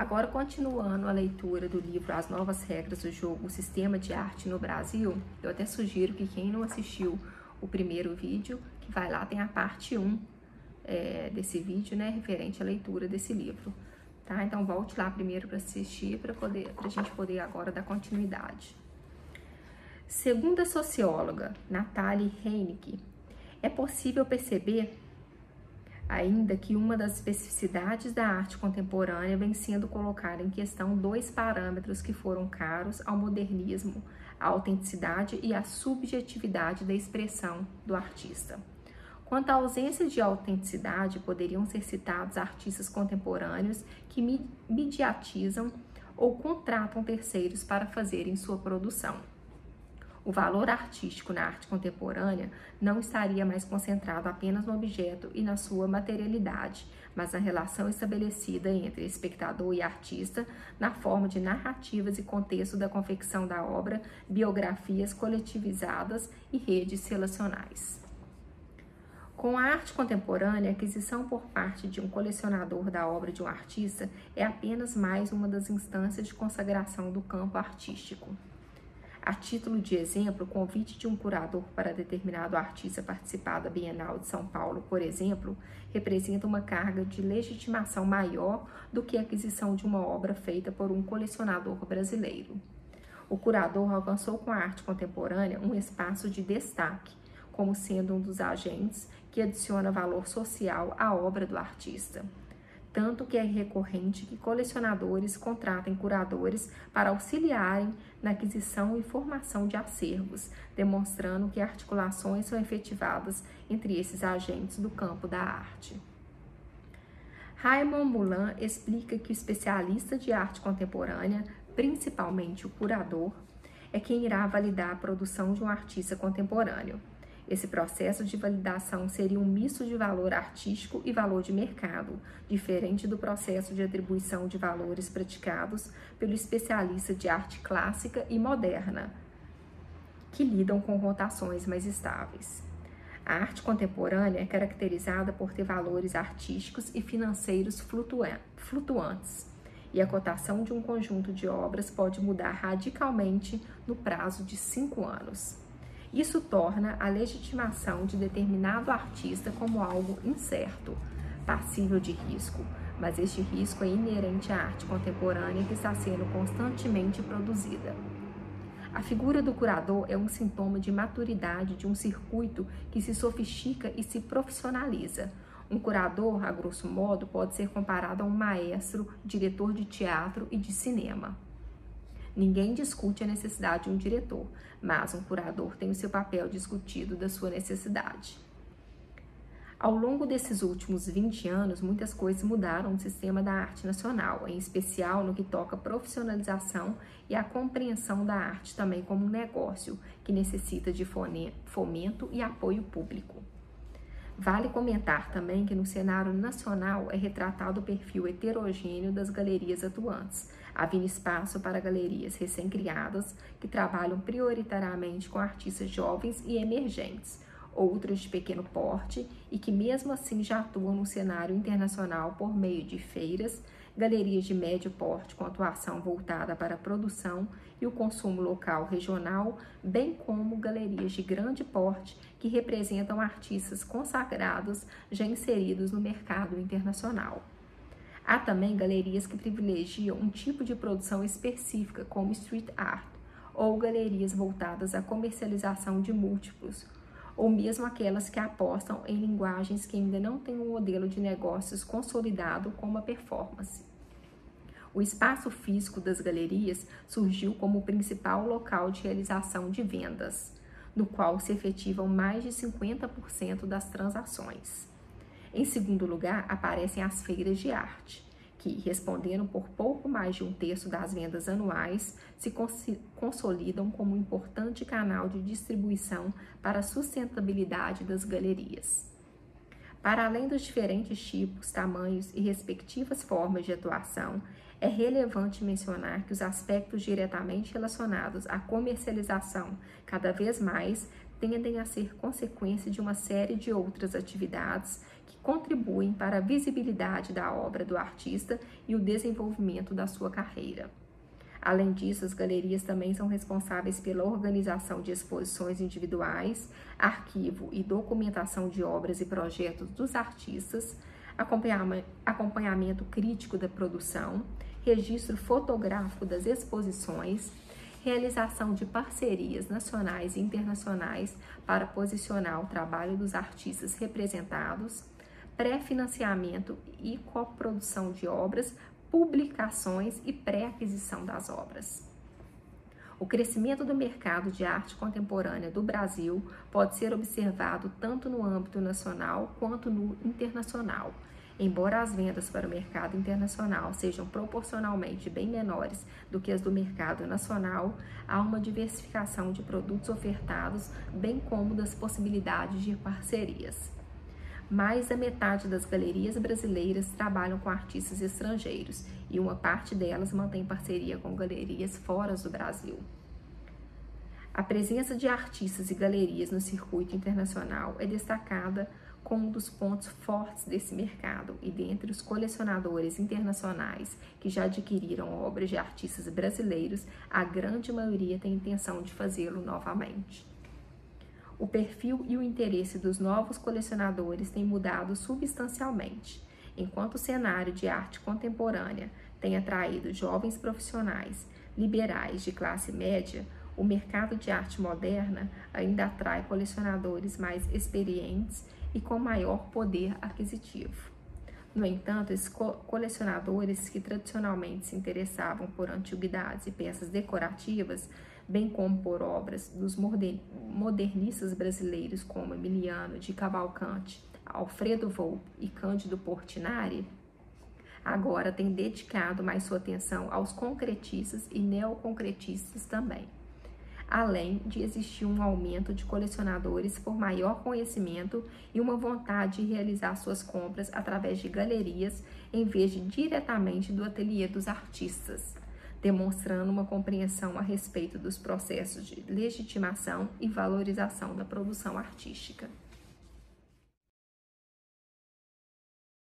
Agora, continuando a leitura do livro As Novas Regras do Jogo, o Sistema de Arte no Brasil, eu até sugiro que quem não assistiu o primeiro vídeo, que vai lá, tem a parte 1 é, desse vídeo, né, referente à leitura desse livro, tá? Então, volte lá primeiro para assistir, para a gente poder agora dar continuidade. Segundo a socióloga Natalie Heinecke, é possível perceber ainda que uma das especificidades da arte contemporânea vem sendo colocar em questão dois parâmetros que foram caros ao modernismo, a autenticidade e a subjetividade da expressão do artista. Quanto à ausência de autenticidade, poderiam ser citados artistas contemporâneos que mediatizam ou contratam terceiros para fazerem sua produção. O valor artístico na arte contemporânea não estaria mais concentrado apenas no objeto e na sua materialidade, mas na relação estabelecida entre espectador e artista, na forma de narrativas e contexto da confecção da obra, biografias coletivizadas e redes relacionais. Com a arte contemporânea, a aquisição por parte de um colecionador da obra de um artista é apenas mais uma das instâncias de consagração do campo artístico. A título de exemplo, o convite de um curador para determinado artista participar da Bienal de São Paulo, por exemplo, representa uma carga de legitimação maior do que a aquisição de uma obra feita por um colecionador brasileiro. O curador alcançou com a arte contemporânea um espaço de destaque, como sendo um dos agentes que adiciona valor social à obra do artista tanto que é recorrente que colecionadores contratem curadores para auxiliarem na aquisição e formação de acervos, demonstrando que articulações são efetivadas entre esses agentes do campo da arte. Raymond Moulin explica que o especialista de arte contemporânea, principalmente o curador, é quem irá validar a produção de um artista contemporâneo. Esse processo de validação seria um misto de valor artístico e valor de mercado, diferente do processo de atribuição de valores praticados pelo especialista de arte clássica e moderna, que lidam com rotações mais estáveis. A arte contemporânea é caracterizada por ter valores artísticos e financeiros flutuantes, e a cotação de um conjunto de obras pode mudar radicalmente no prazo de cinco anos. Isso torna a legitimação de determinado artista como algo incerto, passível de risco, mas este risco é inerente à arte contemporânea que está sendo constantemente produzida. A figura do curador é um sintoma de maturidade de um circuito que se sofistica e se profissionaliza. Um curador, a grosso modo, pode ser comparado a um maestro, diretor de teatro e de cinema. Ninguém discute a necessidade de um diretor, mas um curador tem o seu papel discutido da sua necessidade. Ao longo desses últimos 20 anos, muitas coisas mudaram no sistema da arte nacional, em especial no que toca à profissionalização e à compreensão da arte também como um negócio que necessita de fomento e apoio público. Vale comentar também que no cenário nacional é retratado o perfil heterogêneo das galerias atuantes, havendo espaço para galerias recém-criadas que trabalham prioritariamente com artistas jovens e emergentes, outras de pequeno porte e que mesmo assim já atuam no cenário internacional por meio de feiras, galerias de médio porte com atuação voltada para a produção e o consumo local regional, bem como galerias de grande porte que representam artistas consagrados já inseridos no mercado internacional. Há também galerias que privilegiam um tipo de produção específica, como street art, ou galerias voltadas à comercialização de múltiplos, ou mesmo aquelas que apostam em linguagens que ainda não têm um modelo de negócios consolidado como a performance. O espaço físico das galerias surgiu como o principal local de realização de vendas, no qual se efetivam mais de 50% das transações. Em segundo lugar, aparecem as feiras de arte, que, respondendo por pouco mais de um terço das vendas anuais, se consolidam como um importante canal de distribuição para a sustentabilidade das galerias. Para além dos diferentes tipos, tamanhos e respectivas formas de atuação, é relevante mencionar que os aspectos diretamente relacionados à comercialização cada vez mais tendem a ser consequência de uma série de outras atividades que contribuem para a visibilidade da obra do artista e o desenvolvimento da sua carreira. Além disso, as galerias também são responsáveis pela organização de exposições individuais, arquivo e documentação de obras e projetos dos artistas, acompanhamento crítico da produção, registro fotográfico das exposições, realização de parcerias nacionais e internacionais para posicionar o trabalho dos artistas representados, pré-financiamento e coprodução de obras, publicações e pré-aquisição das obras. O crescimento do mercado de arte contemporânea do Brasil pode ser observado tanto no âmbito nacional quanto no internacional. Embora as vendas para o mercado internacional sejam proporcionalmente bem menores do que as do mercado nacional, há uma diversificação de produtos ofertados, bem como das possibilidades de parcerias. Mais da metade das galerias brasileiras trabalham com artistas estrangeiros e uma parte delas mantém parceria com galerias fora do Brasil. A presença de artistas e galerias no circuito internacional é destacada como um dos pontos fortes desse mercado e dentre os colecionadores internacionais que já adquiriram obras de artistas brasileiros, a grande maioria tem intenção de fazê-lo novamente. O perfil e o interesse dos novos colecionadores tem mudado substancialmente. Enquanto o cenário de arte contemporânea tem atraído jovens profissionais liberais de classe média, o mercado de arte moderna ainda atrai colecionadores mais experientes e com maior poder aquisitivo. No entanto, esses colecionadores que tradicionalmente se interessavam por antiguidades e peças decorativas, bem como por obras dos modernistas brasileiros como Emiliano de Cavalcante, Alfredo Volpe e Cândido Portinari, agora têm dedicado mais sua atenção aos concretistas e neoconcretistas também além de existir um aumento de colecionadores por maior conhecimento e uma vontade de realizar suas compras através de galerias em vez de diretamente do ateliê dos artistas, demonstrando uma compreensão a respeito dos processos de legitimação e valorização da produção artística.